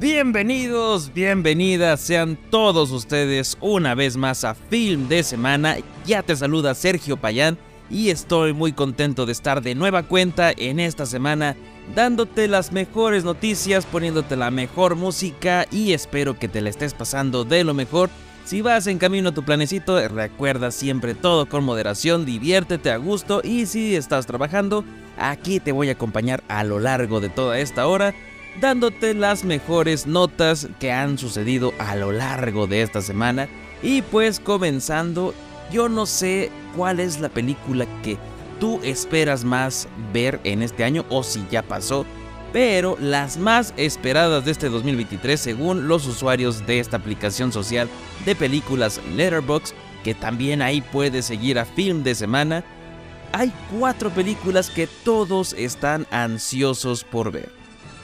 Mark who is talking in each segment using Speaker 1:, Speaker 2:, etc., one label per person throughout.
Speaker 1: Bienvenidos, bienvenidas sean todos ustedes una vez más a Film de Semana. Ya te saluda Sergio Payán y estoy muy contento de estar de nueva cuenta en esta semana dándote las mejores noticias, poniéndote la mejor música y espero que te la estés pasando de lo mejor. Si vas en camino a tu planecito, recuerda siempre todo con moderación, diviértete a gusto y si estás trabajando, aquí te voy a acompañar a lo largo de toda esta hora dándote las mejores notas que han sucedido a lo largo de esta semana. Y pues comenzando, yo no sé cuál es la película que tú esperas más ver en este año o si ya pasó. Pero las más esperadas de este 2023 según los usuarios de esta aplicación social de películas Letterboxd, que también ahí puedes seguir a Film de Semana, hay cuatro películas que todos están ansiosos por ver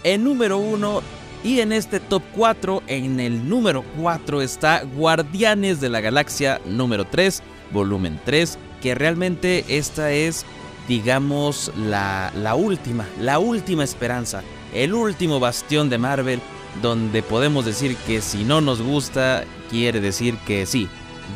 Speaker 1: en número 1 y en este top 4, en el número 4 está Guardianes de la Galaxia número 3, volumen 3, que realmente esta es, digamos, la, la última, la última esperanza, el último bastión de Marvel, donde podemos decir que si no nos gusta, quiere decir que sí,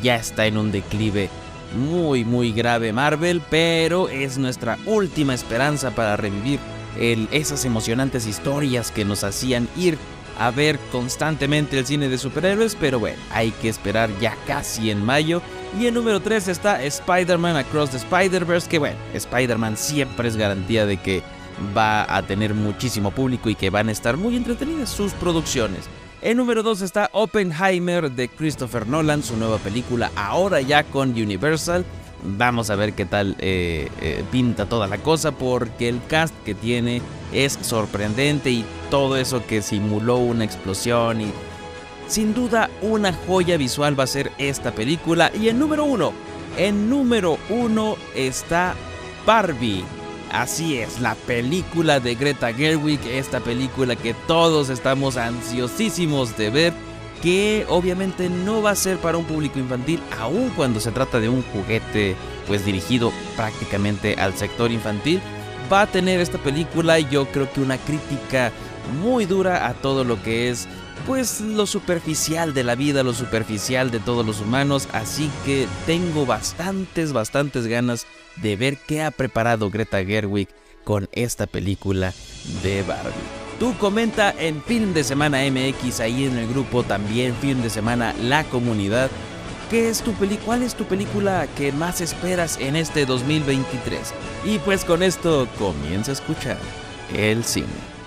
Speaker 1: ya está en un declive muy muy grave Marvel, pero es nuestra última esperanza para revivir esas emocionantes historias que nos hacían ir a ver constantemente el cine de superhéroes, pero bueno, hay que esperar ya casi en mayo. Y en número 3 está Spider-Man Across the Spider-Verse, que bueno, Spider-Man siempre es garantía de que va a tener muchísimo público y que van a estar muy entretenidas sus producciones. En número 2 está Oppenheimer de Christopher Nolan, su nueva película ahora ya con Universal. Vamos a ver qué tal eh, eh, pinta toda la cosa porque el cast que tiene es sorprendente y todo eso que simuló una explosión y sin duda una joya visual va a ser esta película. Y en número uno, en número uno está Barbie. Así es, la película de Greta Gerwig, esta película que todos estamos ansiosísimos de ver que obviamente no va a ser para un público infantil, aun cuando se trata de un juguete pues dirigido prácticamente al sector infantil, va a tener esta película yo creo que una crítica muy dura a todo lo que es pues lo superficial de la vida, lo superficial de todos los humanos, así que tengo bastantes, bastantes ganas de ver qué ha preparado Greta Gerwig con esta película de Barbie. Tú comenta en Film de Semana MX, ahí en el grupo también Film de Semana La Comunidad. ¿Qué es tu ¿Cuál es tu película que más esperas en este 2023? Y pues con esto comienza a escuchar el cine.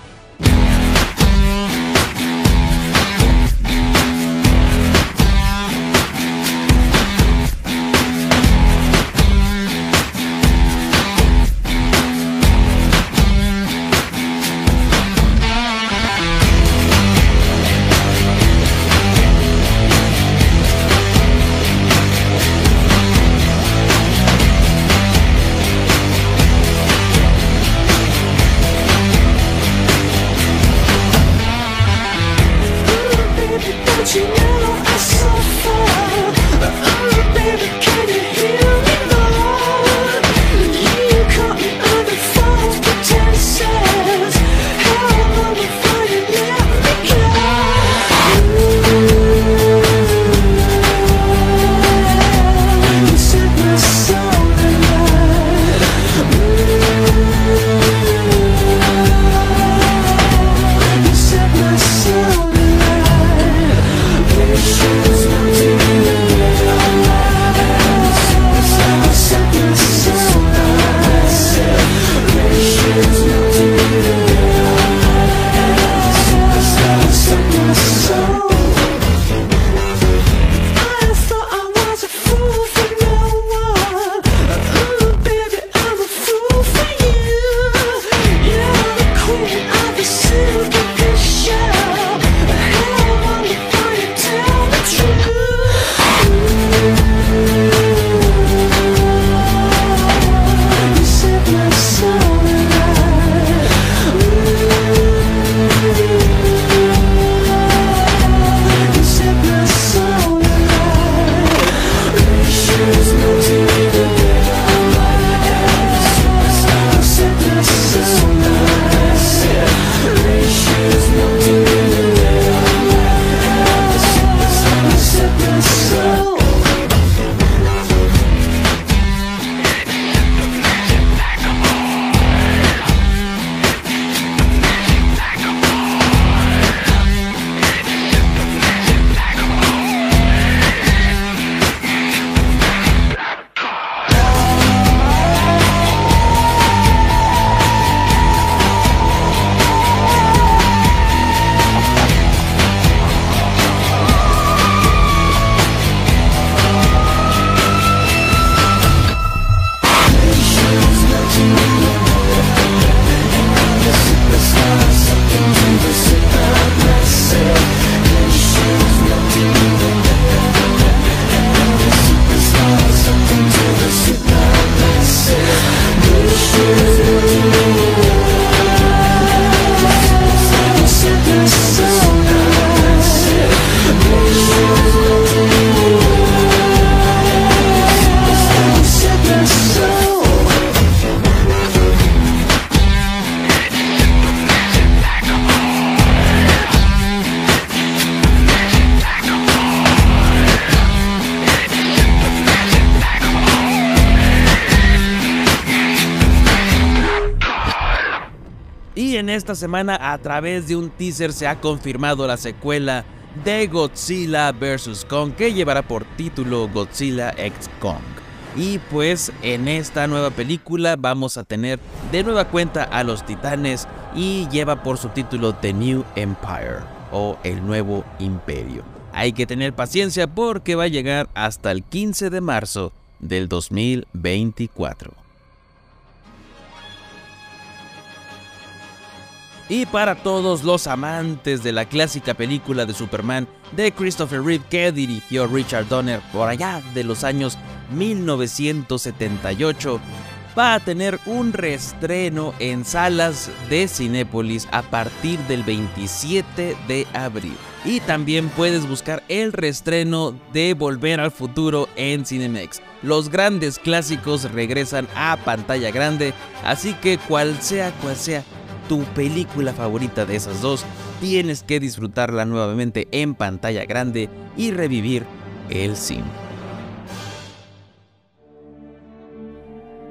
Speaker 1: Semana a través de un teaser se ha confirmado la secuela de Godzilla vs. Kong que llevará por título Godzilla X Kong. Y pues en esta nueva película vamos a tener de nueva cuenta a los titanes y lleva por subtítulo The New Empire o El Nuevo Imperio. Hay que tener paciencia porque va a llegar hasta el 15 de marzo del 2024. Y para todos los amantes de la clásica película de Superman de Christopher Reeve que dirigió Richard Donner por allá de los años 1978, va a tener un reestreno en salas de Cinépolis a partir del 27 de abril. Y también puedes buscar el reestreno de Volver al Futuro en Cinemex. Los grandes clásicos regresan a pantalla grande, así que cual sea cual sea tu película favorita de esas dos, tienes que disfrutarla nuevamente en pantalla grande y revivir el cine.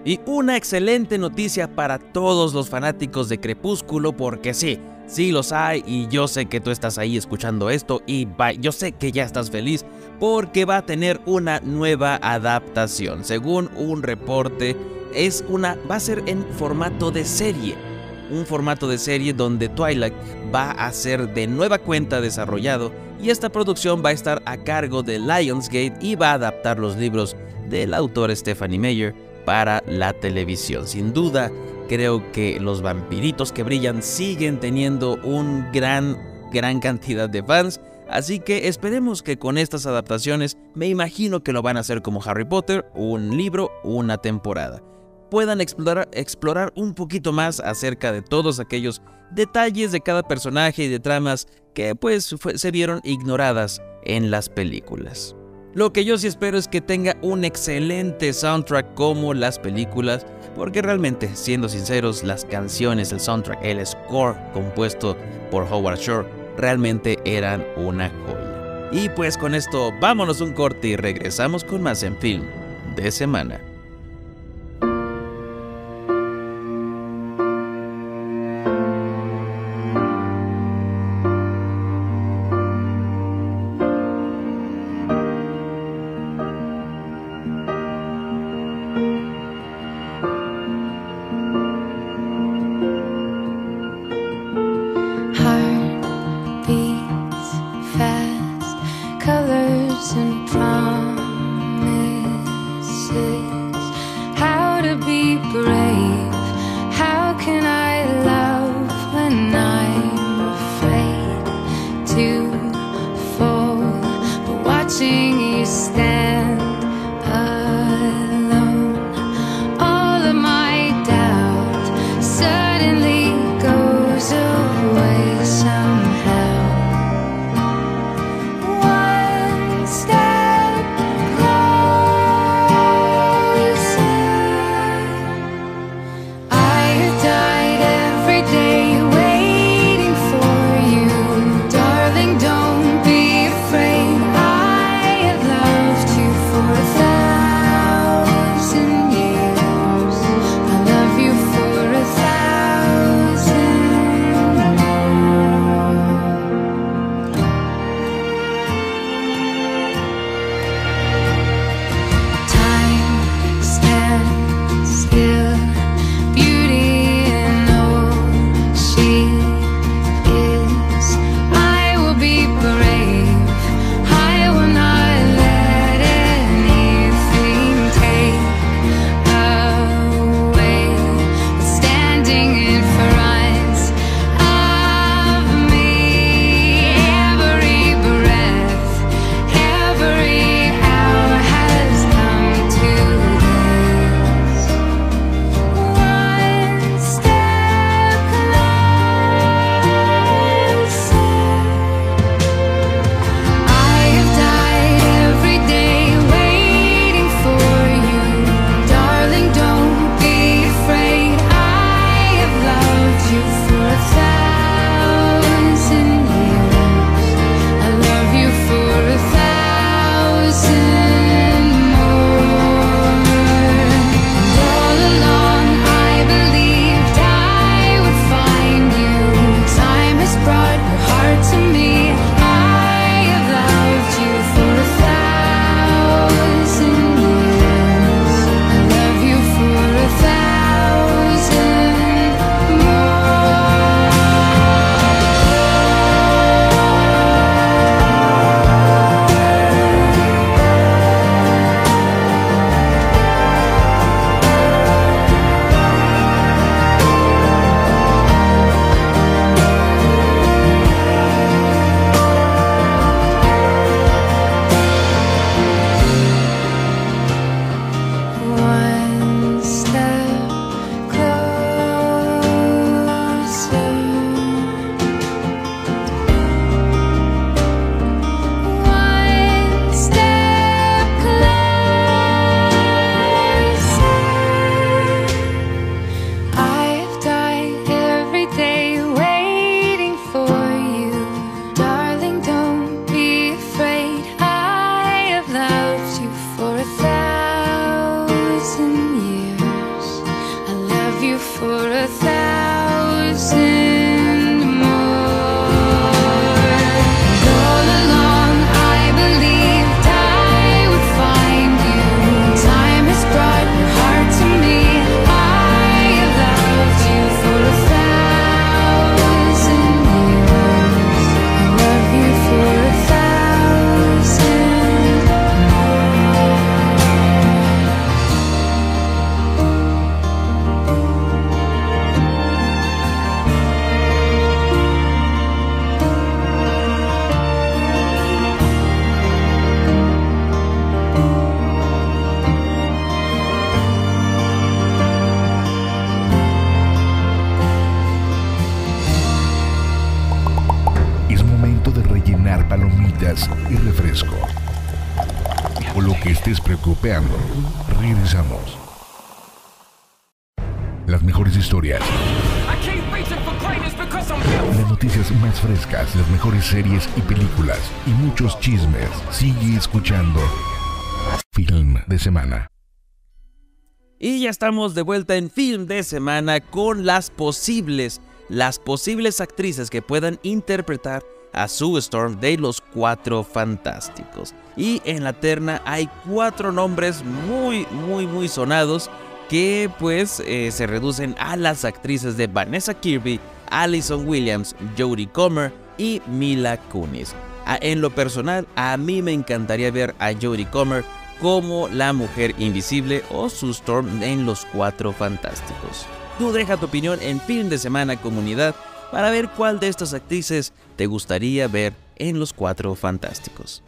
Speaker 1: Y una excelente noticia para todos los fanáticos de Crepúsculo porque sí, sí los hay y yo sé que tú estás ahí escuchando esto y yo sé que ya estás feliz porque va a tener una nueva adaptación. Según un reporte, es una va a ser en formato de serie un formato de serie donde Twilight va a ser de nueva cuenta desarrollado y esta producción va a estar a cargo de Lionsgate y va a adaptar los libros del autor Stephanie Meyer para la televisión. Sin duda, creo que los vampiritos que brillan siguen teniendo un gran, gran cantidad de fans. Así que esperemos que con estas adaptaciones, me imagino que lo van a hacer como Harry Potter, un libro, una temporada puedan explorar, explorar un poquito más acerca de todos aquellos detalles de cada personaje y de tramas que pues se vieron ignoradas en las películas. Lo que yo sí espero es que tenga un excelente soundtrack como las películas, porque realmente, siendo sinceros, las canciones, el soundtrack, el score compuesto por Howard Shore realmente eran una joya. Y pues con esto, vámonos un corte y regresamos con más en film de semana.
Speaker 2: Y películas y muchos chismes. Sigue escuchando Film de Semana.
Speaker 1: Y ya estamos de vuelta en Film de Semana con las posibles, las posibles actrices que puedan interpretar a Sue Storm de los Cuatro Fantásticos. Y en la terna hay cuatro nombres muy, muy, muy sonados que pues eh, se reducen a las actrices de Vanessa Kirby, Allison Williams, Jodie Comer y Mila Kunis. En lo personal, a mí me encantaría ver a Jodie Comer como la mujer invisible o Sue Storm en Los Cuatro Fantásticos. Tú deja tu opinión en Film de Semana Comunidad para ver cuál de estas actrices te gustaría ver en Los Cuatro Fantásticos.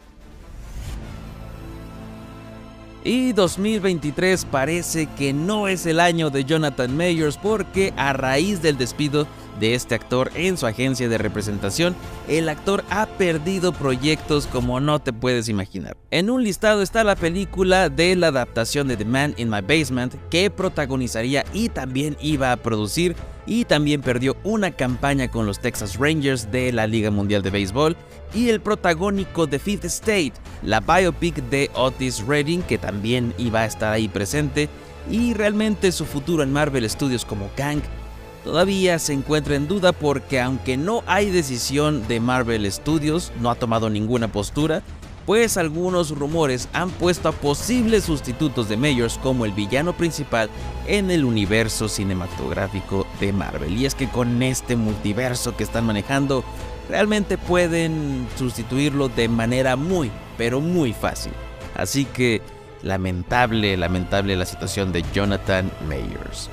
Speaker 1: Y 2023 parece que no es el año de Jonathan Mayers porque a raíz del despido de este actor en su agencia de representación, el actor ha perdido proyectos como no te puedes imaginar. En un listado está la película de la adaptación de The Man in My Basement que protagonizaría y también iba a producir y también perdió una campaña con los Texas Rangers de la Liga Mundial de Béisbol y el protagónico de Fifth State, la biopic de Otis Redding que también iba a estar ahí presente y realmente su futuro en Marvel Studios como Kang todavía se encuentra en duda porque aunque no hay decisión de Marvel Studios, no ha tomado ninguna postura, pues algunos rumores han puesto a posibles sustitutos de Mayors como el villano principal en el universo cinematográfico de Marvel. Y es que con este multiverso que están manejando, realmente pueden sustituirlo de manera muy, pero muy fácil. Así que lamentable, lamentable la situación de Jonathan Mayors.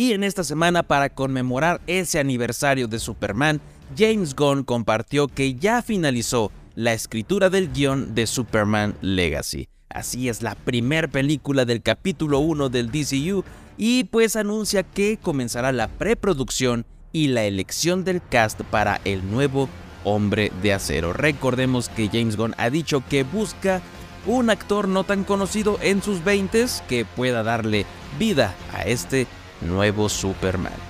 Speaker 1: Y en esta semana, para conmemorar ese aniversario de Superman, James Gunn compartió que ya finalizó la escritura del guion de Superman Legacy. Así es, la primera película del capítulo 1 del DCU y pues anuncia que comenzará la preproducción y la elección del cast para el nuevo Hombre de Acero. Recordemos que James Gunn ha dicho que busca un actor no tan conocido en sus 20 que pueda darle vida a este nuevo Superman.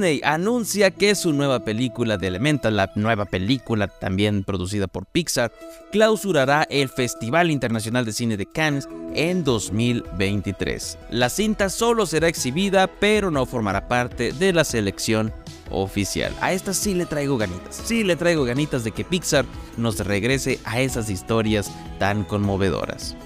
Speaker 1: Disney anuncia que su nueva película de Elemental, la nueva película también producida por Pixar, clausurará el Festival Internacional de Cine de Cannes en 2023. La cinta solo será exhibida, pero no formará parte de la selección oficial. A esta sí le traigo ganitas, sí le traigo ganitas de que Pixar nos regrese a esas historias tan conmovedoras.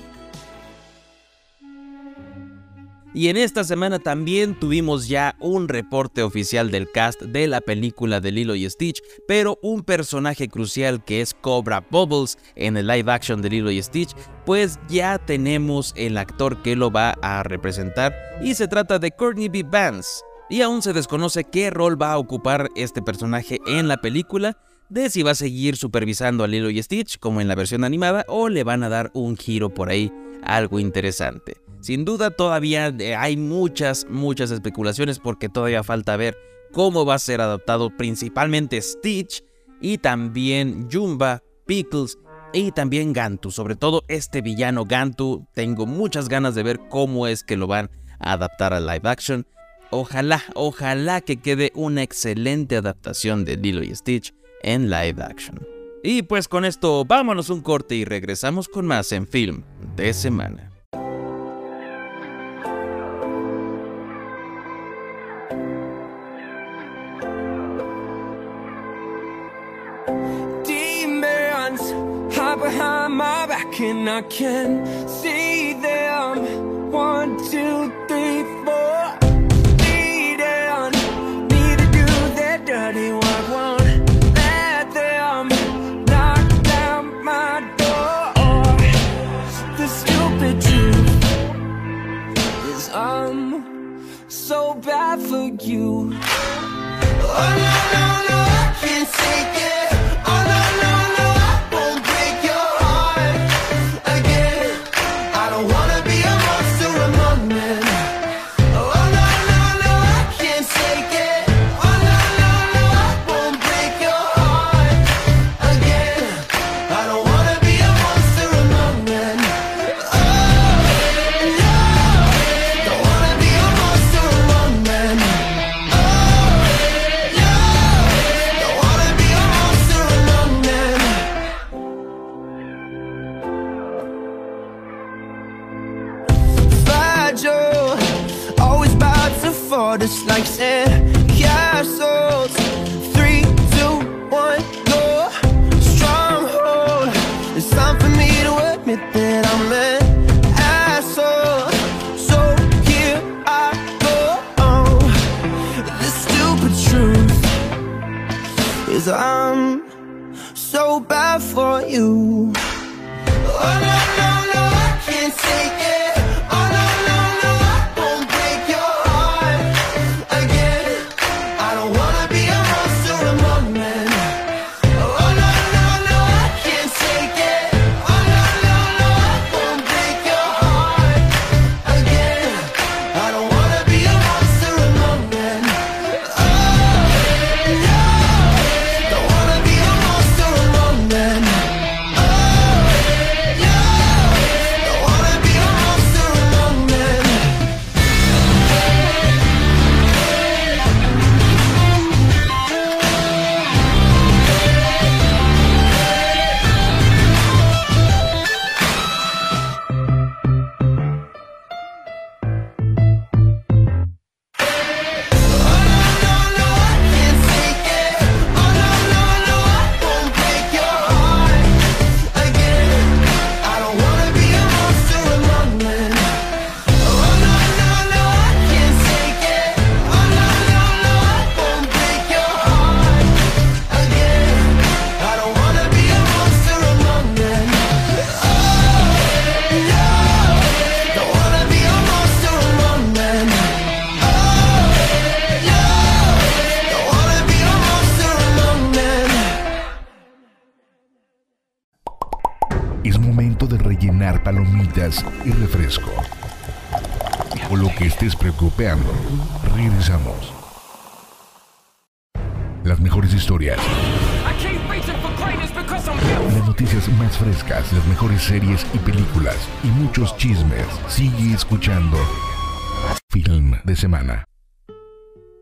Speaker 1: Y en esta semana también tuvimos ya un reporte oficial del cast de la película de Lilo y Stitch, pero un personaje crucial que es Cobra Bubbles en el live action de Lilo y Stitch, pues ya tenemos el actor que lo va a representar y se trata de Courtney B. Vance. Y aún se desconoce qué rol va a ocupar este personaje en la película, de si va a seguir supervisando a Lilo y Stitch como en la versión animada o le van a dar un giro por ahí, algo interesante. Sin duda todavía eh, hay muchas, muchas especulaciones porque todavía falta ver cómo va a ser adaptado principalmente Stitch y también Jumba, Pickles y también Gantu. Sobre todo este villano Gantu, tengo muchas ganas de ver cómo es que lo van a adaptar a live action. Ojalá, ojalá que quede una excelente adaptación de Lilo y Stitch en live action. Y pues con esto vámonos un corte y regresamos con más en film de semana.
Speaker 3: And I can see them. One, two, three, four. Needing, need to do their dirty work. Won't let them knock down my door. The stupid truth is I'm so bad for you. Oh no no no, I can't take it. Is I'm so bad for you. Oh no no
Speaker 2: las mejores series y películas y muchos chismes. Sigue escuchando Film de Semana.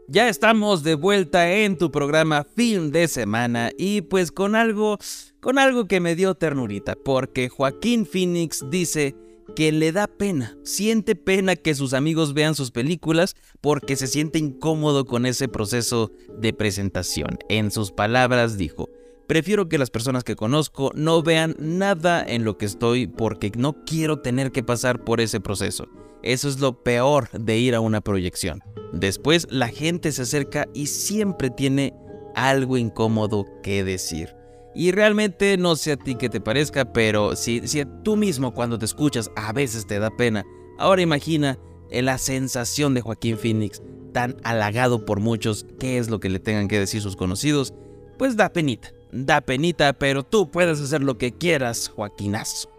Speaker 1: Ya estamos de vuelta en tu programa Film de Semana y pues con algo, con algo que me dio ternurita, porque Joaquín Phoenix dice que le da pena, siente pena que sus amigos vean sus películas porque se siente incómodo con ese proceso de presentación. En sus palabras dijo, prefiero que las personas que conozco no vean nada en lo que estoy porque no quiero tener que pasar por ese proceso. Eso es lo peor de ir a una proyección. Después la gente se acerca y siempre tiene algo incómodo que decir. Y realmente no sé a ti que te parezca, pero si, si tú mismo cuando te escuchas a veces te da pena, ahora imagina la sensación de Joaquín Phoenix, tan halagado por muchos, qué es lo que le tengan que decir sus conocidos, pues da penita, da penita, pero tú puedes hacer lo que quieras, Joaquinazo.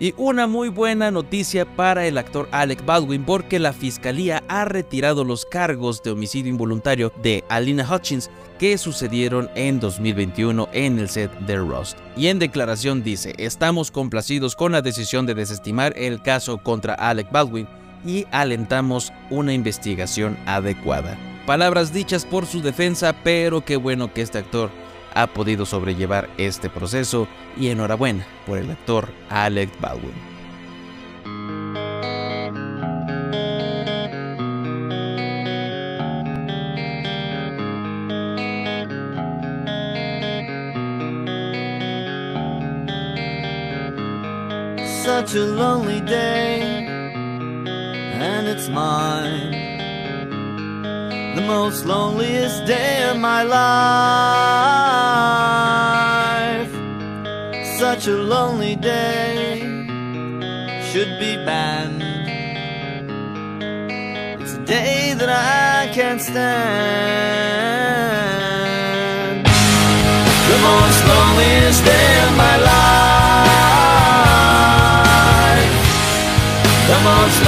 Speaker 1: Y una muy buena noticia para el actor Alec Baldwin porque la fiscalía ha retirado los cargos de homicidio involuntario de Alina Hutchins que sucedieron en 2021 en el set de Rust. Y en declaración dice, estamos complacidos con la decisión de desestimar el caso contra Alec Baldwin y alentamos una investigación adecuada. Palabras dichas por su defensa, pero qué bueno que este actor ha podido sobrellevar este proceso y enhorabuena por el actor Alec Baldwin.
Speaker 3: Such a lonely day, and it's mine. Most loneliest day of my life. Such a lonely day should be banned. It's a day that I can't stand. The most loneliest day of my life. The most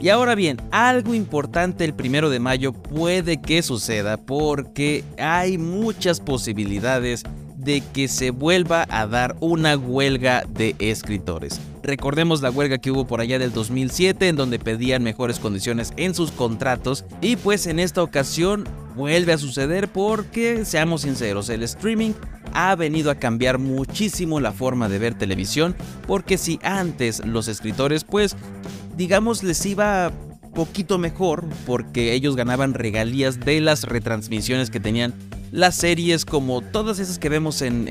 Speaker 1: Y ahora bien, algo importante el primero de mayo puede que suceda porque hay muchas posibilidades de que se vuelva a dar una huelga de escritores. Recordemos la huelga que hubo por allá del 2007 en donde pedían mejores condiciones en sus contratos y pues en esta ocasión vuelve a suceder porque, seamos sinceros, el streaming ha venido a cambiar muchísimo la forma de ver televisión porque si antes los escritores pues digamos les iba poquito mejor porque ellos ganaban regalías de las retransmisiones que tenían las series como todas esas que vemos en,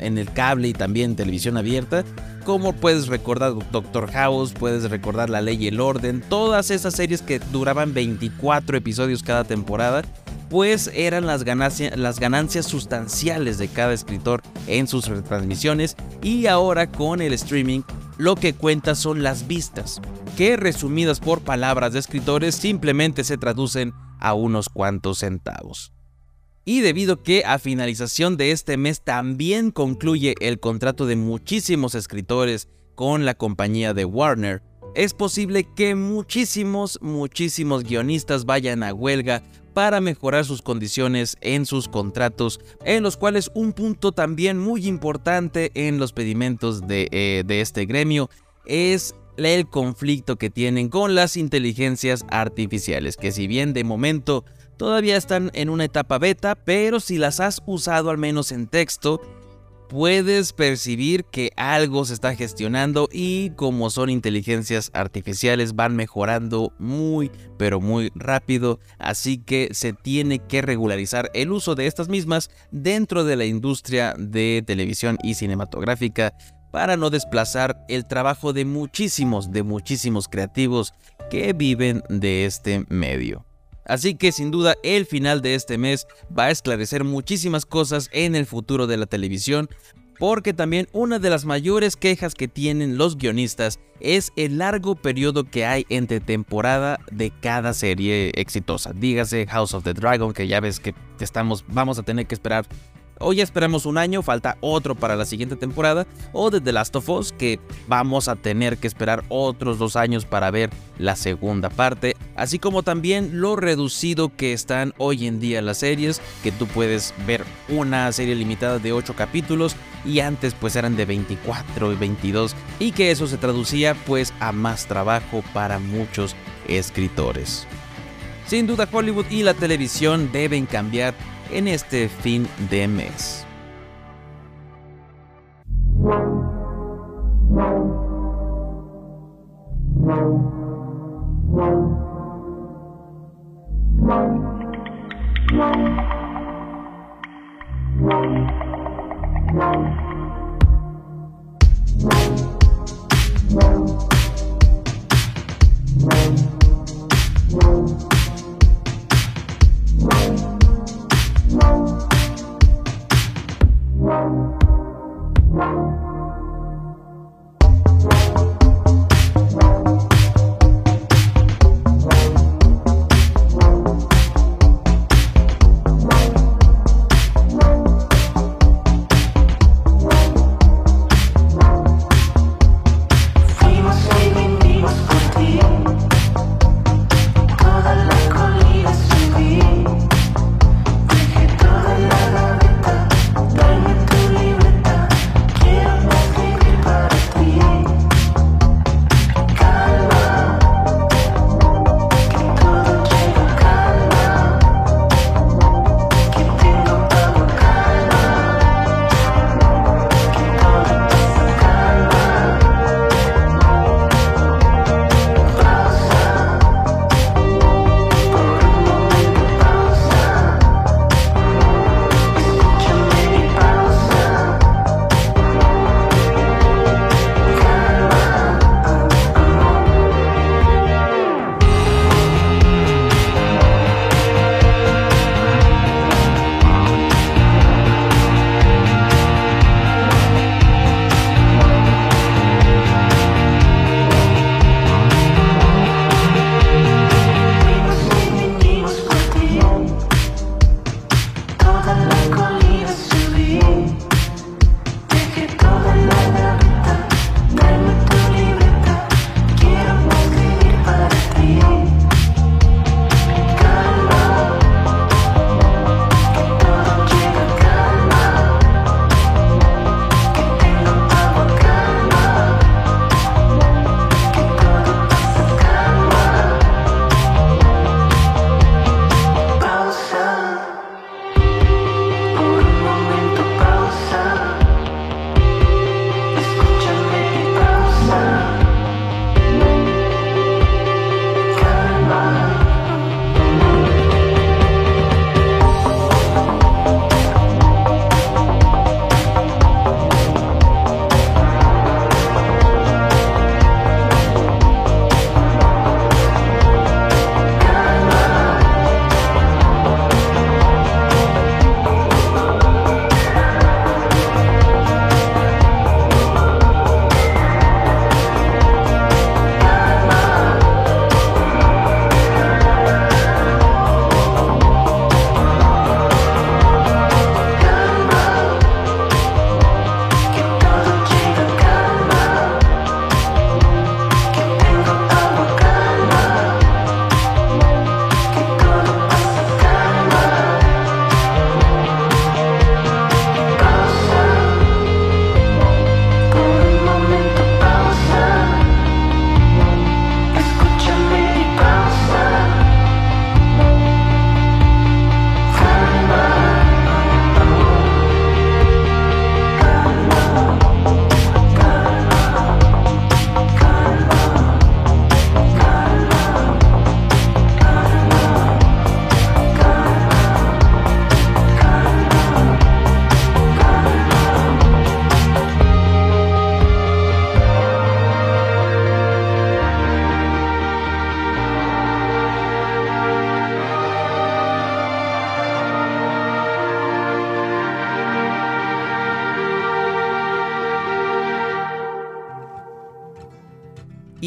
Speaker 1: el cable y también televisión abierta, como puedes recordar Doctor House, puedes recordar La Ley y el Orden, todas esas series que duraban 24 episodios cada temporada, pues eran las ganancias sustanciales de cada escritor en sus retransmisiones y ahora con el streaming lo que cuenta son las vistas, que resumidas por palabras de escritores simplemente se traducen a unos cuantos centavos. Y debido que a finalización de este mes también concluye el contrato de muchísimos escritores con la compañía de Warner, es posible que muchísimos, muchísimos guionistas vayan a huelga para mejorar sus condiciones en sus contratos, en los cuales un punto también muy importante en los pedimentos de, eh, de este gremio es el conflicto que tienen con las inteligencias artificiales, que si bien de momento todavía están en una etapa beta, pero si las has usado al menos en texto, puedes percibir que algo se está gestionando y como son inteligencias artificiales van mejorando muy pero muy rápido, así que se tiene que regularizar el uso de estas mismas dentro de la industria de televisión y cinematográfica para no desplazar el trabajo de muchísimos, de muchísimos creativos que viven de este medio. Así que sin duda el final de este mes va a esclarecer muchísimas cosas en el futuro de la televisión, porque también una de las mayores quejas que tienen los guionistas es el largo periodo que hay entre temporada de cada serie exitosa. Dígase House of the Dragon, que ya ves que estamos, vamos a tener que esperar o ya esperamos un año, falta otro para la siguiente temporada, o de The Last of Us, que vamos a tener que esperar otros dos años para ver la segunda parte, así como también lo reducido que están hoy en día las series, que tú puedes ver una serie limitada de 8 capítulos y antes pues eran de 24 y 22 y que eso se traducía pues a más trabajo para muchos escritores. Sin duda Hollywood y la televisión deben cambiar en este fin de mes.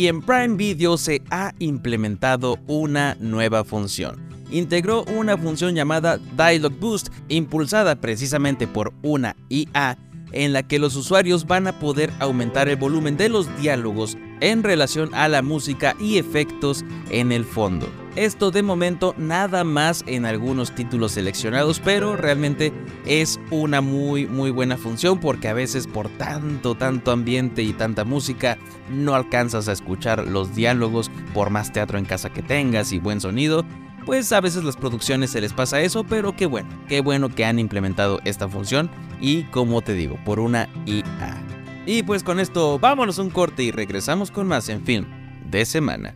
Speaker 1: Y en Prime Video se ha implementado una nueva función. Integró una función llamada Dialogue Boost, impulsada precisamente por una IA, en la que los usuarios van a poder aumentar el volumen de los diálogos en relación a la música y efectos en el fondo. Esto de momento nada más en algunos títulos seleccionados, pero realmente es una muy muy buena función porque a veces por tanto tanto ambiente y tanta música no alcanzas a escuchar los diálogos por más teatro en casa que tengas y buen sonido. Pues a veces las producciones se les pasa eso, pero qué bueno, qué bueno que han implementado esta función y como te digo, por una IA. Y pues con esto vámonos un corte y regresamos con más en film de semana.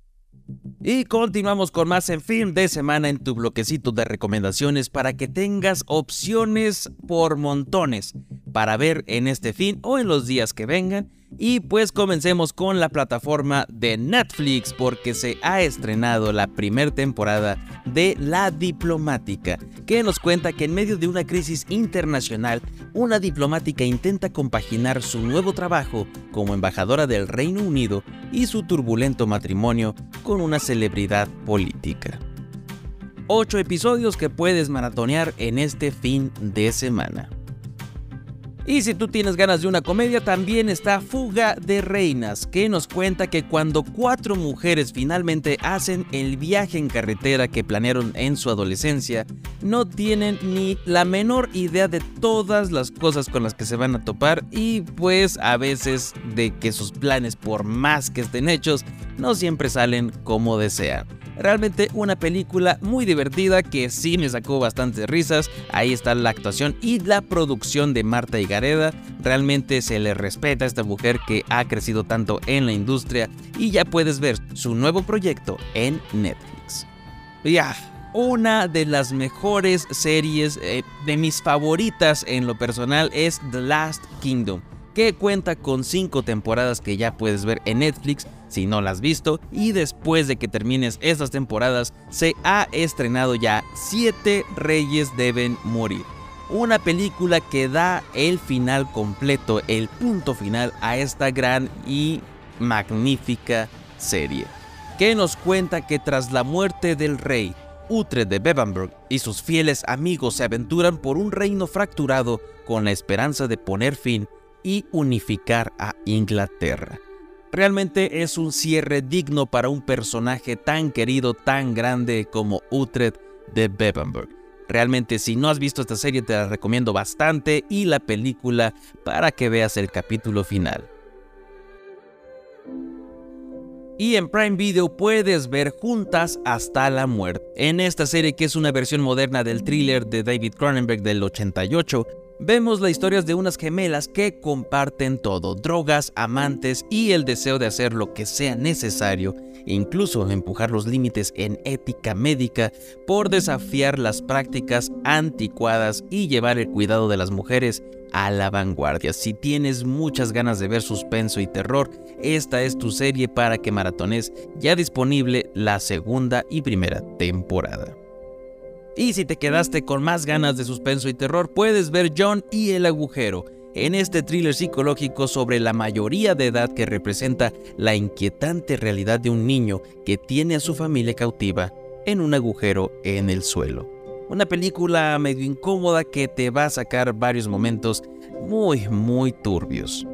Speaker 1: Y continuamos con más en film de semana en tu bloquecito de recomendaciones para que tengas opciones por montones para ver en este fin o en los días que vengan. Y pues comencemos con la plataforma de Netflix porque se ha estrenado la primera temporada de La Diplomática, que nos cuenta que en medio de una crisis internacional, una diplomática intenta compaginar su nuevo trabajo como embajadora del Reino Unido y su turbulento matrimonio con una celebridad política. 8 episodios que puedes maratonear en este fin de semana. Y si tú tienes ganas de una comedia, también está Fuga de Reinas, que nos cuenta que cuando cuatro mujeres finalmente hacen el viaje en carretera que planearon en su adolescencia, no tienen ni la menor idea de todas las cosas con las que se van a topar y pues a veces de que sus planes, por más que estén hechos, no siempre salen como desean. Realmente una película muy divertida que sí me sacó bastantes risas. Ahí está la actuación y la producción de Marta y Gareda. Realmente se le respeta a esta mujer que ha crecido tanto en la industria y ya puedes ver su nuevo proyecto en Netflix. Ya, una de las mejores series eh, de mis favoritas en lo personal es The Last Kingdom, que cuenta con 5 temporadas que ya puedes ver en Netflix si no la has visto y después de que termines estas temporadas se ha estrenado ya 7 Reyes deben morir. Una película que da el final completo, el punto final a esta gran y magnífica serie, que nos cuenta que tras la muerte del rey, Uhtred de Bebbanburg y sus fieles amigos se aventuran por un reino fracturado con la esperanza de poner fin y unificar a Inglaterra. Realmente es un cierre digno para un personaje tan querido, tan grande como Uhtred de Bebbanburg. Realmente si no has visto esta serie te la recomiendo bastante y la película para que veas el capítulo final. Y en Prime Video puedes ver Juntas hasta la muerte. En esta serie que es una versión moderna del thriller de David Cronenberg del 88, vemos las historias de unas gemelas que comparten todo, drogas, amantes y el deseo de hacer lo que sea necesario, incluso empujar los límites en ética médica por desafiar las prácticas anticuadas y llevar el cuidado de las mujeres a la vanguardia. Si tienes muchas ganas de ver suspenso y terror, esta es tu serie para que maratones ya disponible la segunda y primera temporada. Y si te quedaste con más ganas de suspenso y terror, puedes ver John y el agujero, en este thriller psicológico sobre la mayoría de edad que representa la inquietante realidad de un niño que tiene a su familia cautiva en un agujero en el suelo. Una película medio incómoda que te va a sacar varios momentos muy, muy turbios.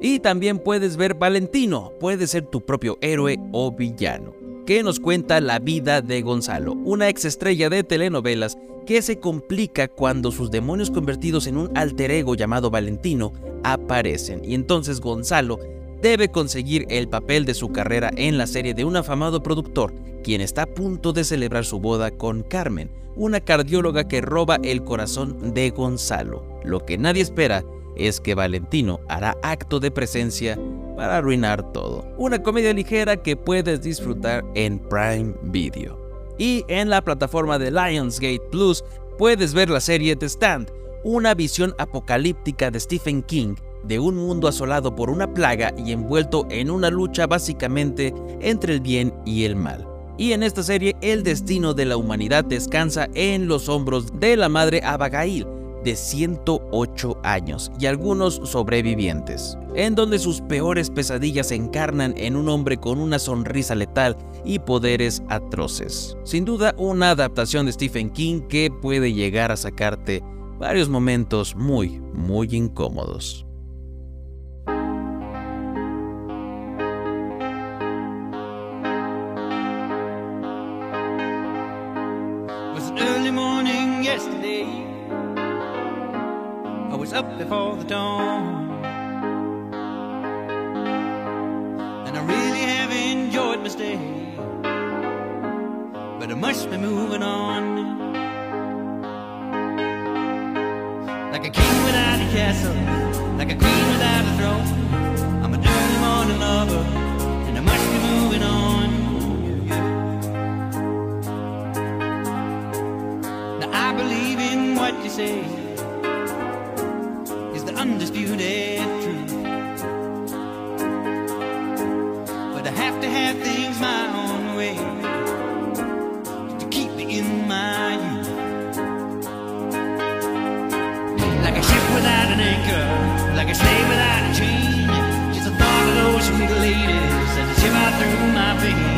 Speaker 1: Y también puedes ver Valentino, puede ser tu propio héroe o villano que nos cuenta la vida de Gonzalo, una ex estrella de telenovelas que se complica cuando sus demonios convertidos en un alter ego llamado Valentino aparecen. Y entonces Gonzalo debe conseguir el papel de su carrera en la serie de un afamado productor, quien está a punto de celebrar su boda con Carmen, una cardióloga que roba el corazón de Gonzalo. Lo que nadie espera es que Valentino hará acto de presencia para arruinar todo. Una comedia ligera que puedes disfrutar en Prime Video. Y en la plataforma de Lionsgate Plus puedes ver la serie The Stand, una visión apocalíptica de Stephen King de un mundo asolado por una plaga y envuelto en una lucha básicamente entre el bien y el mal. Y en esta serie el destino de la humanidad descansa en los hombros de la madre Abagail, de 108 años y algunos sobrevivientes, en donde sus peores pesadillas se encarnan en un hombre con una sonrisa letal y poderes atroces. Sin duda una adaptación de Stephen King que puede llegar a sacarte varios momentos muy, muy incómodos.
Speaker 4: Was up before the dawn. And I really have enjoyed my stay. But I must be moving on. Like a king without a castle, like a queen without a throne. I'm an early morning lover, and I must be moving on. Now I believe in what you say undisputed truth. But I have to have things my own way to keep me in my youth. Like a ship without an anchor, like a slave without a chain. Just the thought of those sweet ladies as they shiver through my veins.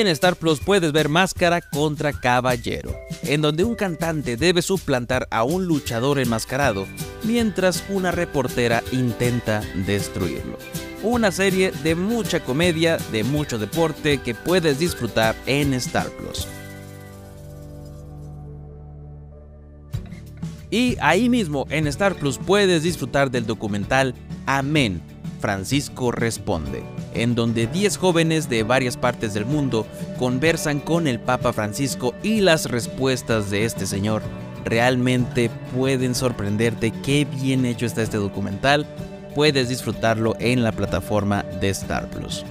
Speaker 1: En Star Plus puedes ver Máscara contra Caballero, en donde un cantante debe suplantar a un luchador enmascarado, mientras una reportera intenta destruirlo. Una serie de mucha comedia, de mucho deporte que puedes disfrutar en Star Plus. Y ahí mismo en Star Plus puedes disfrutar del documental Amén, Francisco Responde, en donde 10 jóvenes de varias partes del mundo conversan con el Papa Francisco y las respuestas de este señor realmente pueden sorprenderte qué bien hecho está este documental. Puedes disfrutarlo en la plataforma de Star Plus.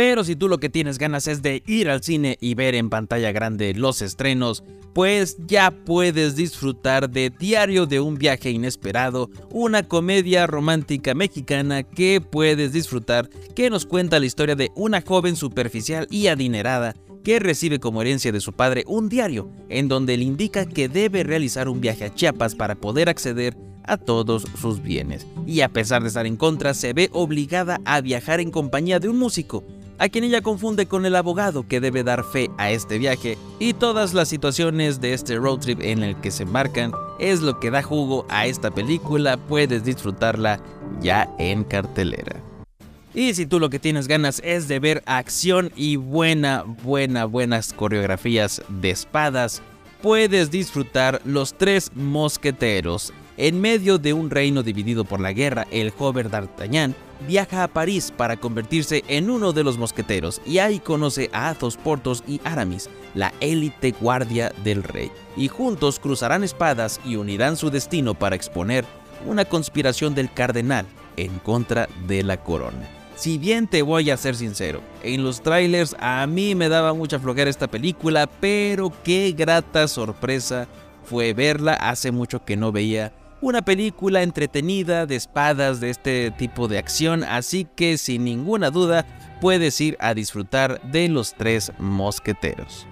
Speaker 1: Pero si tú lo que tienes ganas es de ir al cine y ver en pantalla grande los estrenos, pues ya puedes disfrutar de Diario de un viaje inesperado, una comedia romántica mexicana que puedes disfrutar que nos cuenta la historia de una joven superficial y adinerada que recibe como herencia de su padre un diario en donde le indica que debe realizar un viaje a Chiapas para poder acceder a todos sus bienes. Y a pesar de estar en contra, se ve obligada a viajar en compañía de un músico, a quien ella confunde con el abogado que debe dar fe a este viaje, y todas las situaciones de este road trip en el que se embarcan es lo que da jugo a esta película, puedes disfrutarla ya en cartelera. Y si tú lo que tienes ganas es de ver acción y buena, buena, buenas coreografías de espadas, puedes disfrutar Los Tres Mosqueteros. En medio de un reino dividido por la guerra, el joven D'Artagnan viaja a París para convertirse en uno de los mosqueteros y ahí conoce a Athos, Portos y Aramis, la élite guardia del rey. Y juntos cruzarán espadas y unirán su destino para exponer una conspiración del cardenal en contra de la corona. Si bien te voy a ser sincero, en los trailers a mí me daba mucha flojera esta película, pero qué grata sorpresa fue verla, hace mucho que no veía una película entretenida de espadas de este tipo de acción, así que sin ninguna duda puedes ir a disfrutar de los tres mosqueteros.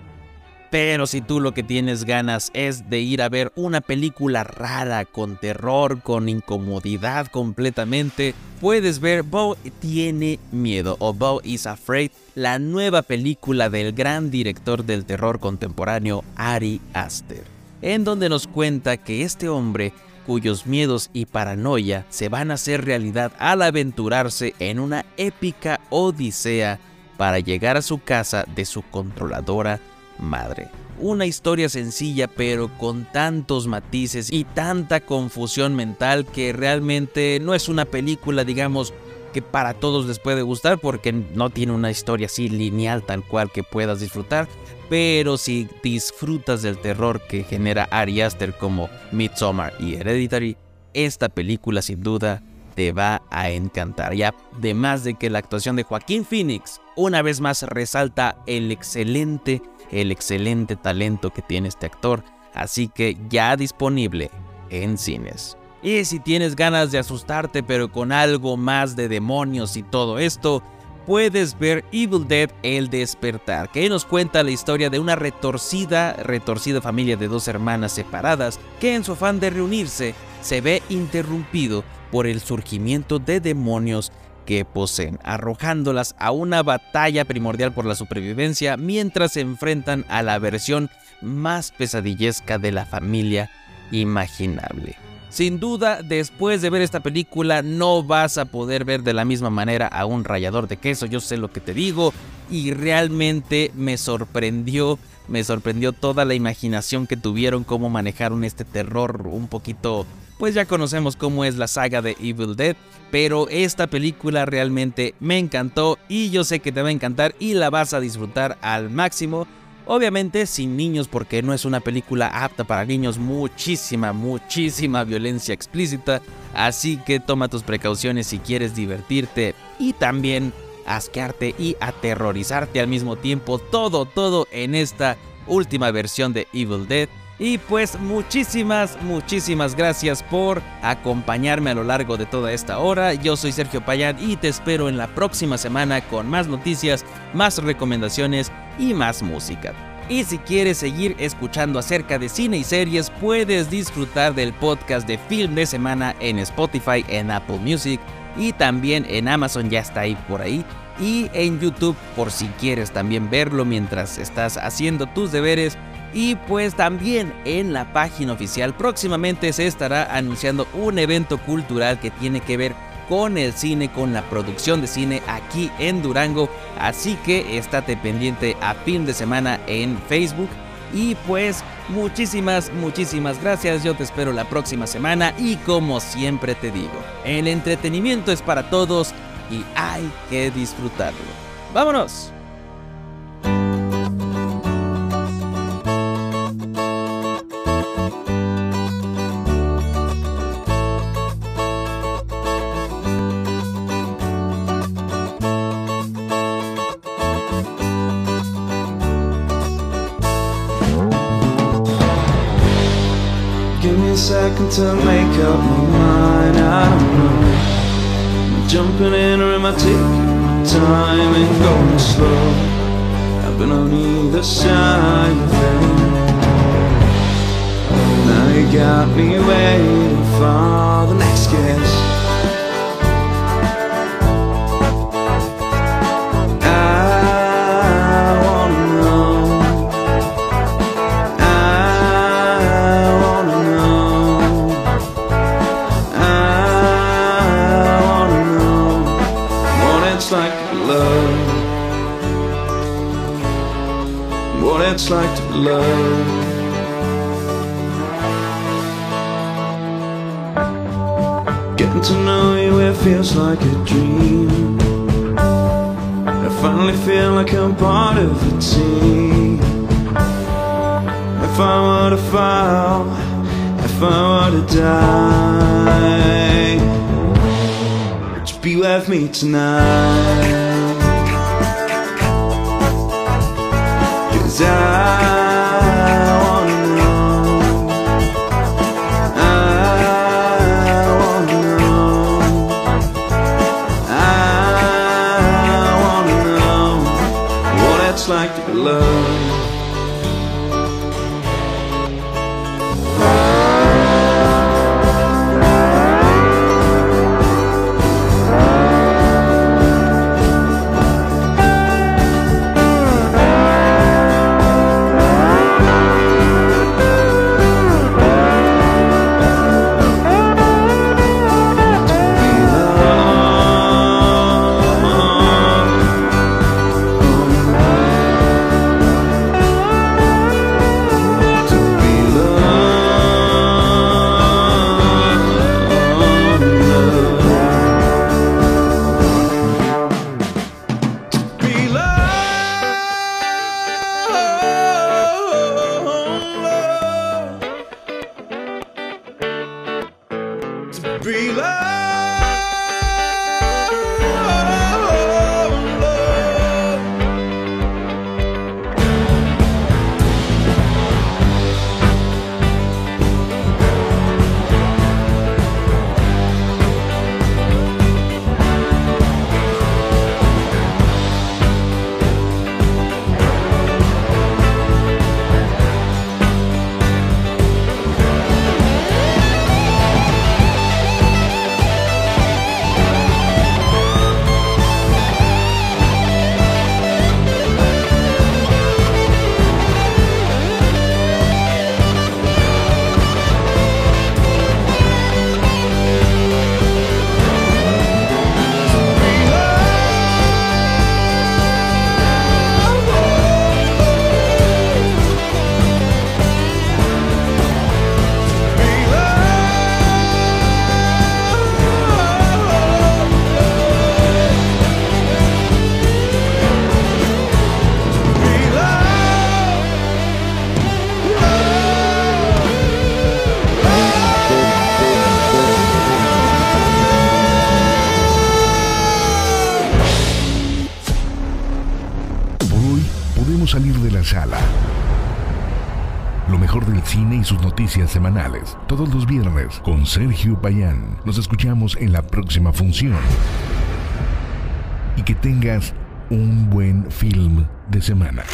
Speaker 1: Pero si tú lo que tienes ganas es de ir a ver una película rara, con terror, con incomodidad completamente, puedes ver Bo tiene miedo o Bo is Afraid, la nueva película del gran director del terror contemporáneo Ari Aster, en donde nos cuenta que este hombre cuyos miedos y paranoia se van a hacer realidad al aventurarse en una épica odisea para llegar a su casa de su controladora madre. Una historia sencilla pero con tantos matices y tanta confusión mental que realmente no es una película digamos que para todos les puede gustar porque no tiene una historia así lineal tal cual que puedas disfrutar, pero si disfrutas del terror que genera Ari Aster como Midsommar y Hereditary, esta película sin duda te va a encantar. Y además de que la actuación de Joaquín Phoenix una vez más resalta el excelente, el excelente talento que tiene este actor, así que ya disponible en cines. Y si tienes ganas de asustarte pero con algo más de demonios y todo esto, puedes ver Evil Dead El Despertar, que nos cuenta la historia de una retorcida, retorcida familia de dos hermanas separadas que en su afán de reunirse se ve interrumpido por el surgimiento de demonios que poseen, arrojándolas a una batalla primordial por la supervivencia mientras se enfrentan a la versión más pesadillesca de la familia imaginable. Sin duda, después de ver esta película no vas a poder ver de la misma manera a un rallador de queso, yo sé lo que te digo, y realmente me sorprendió, me sorprendió toda la imaginación que tuvieron, cómo manejaron este terror un poquito, pues ya conocemos cómo es la saga de Evil Dead, pero esta película realmente me encantó y yo sé que te va a encantar y la vas a disfrutar al máximo. Obviamente sin niños porque no es una película apta para niños, muchísima, muchísima violencia explícita, así que toma tus precauciones si quieres divertirte y también asquearte y aterrorizarte al mismo tiempo, todo, todo en esta última versión de Evil Dead. Y pues muchísimas, muchísimas gracias por acompañarme a lo largo de toda esta hora. Yo soy Sergio Payán y te espero en la próxima semana con más noticias, más recomendaciones y más música. Y si quieres seguir escuchando acerca de cine y series, puedes disfrutar del podcast de Film de Semana en Spotify, en Apple Music, y también en Amazon ya está ahí por ahí y en YouTube por si quieres también verlo mientras estás haciendo tus deberes y pues también en la página oficial próximamente se estará anunciando un evento cultural que tiene que ver con el cine, con la producción de cine aquí en Durango. Así que estate pendiente a fin de semana en Facebook. Y pues muchísimas, muchísimas gracias. Yo te espero la próxima semana y como siempre te digo, el entretenimiento es para todos y hay que disfrutarlo. ¡Vámonos!
Speaker 3: Taking my time and going slow? I've been on either side of it. Now you got me waiting for the next guess. Me tonight? Be loved.
Speaker 2: Con Sergio Payán. Nos escuchamos en la próxima función. Y que tengas un buen film de semana.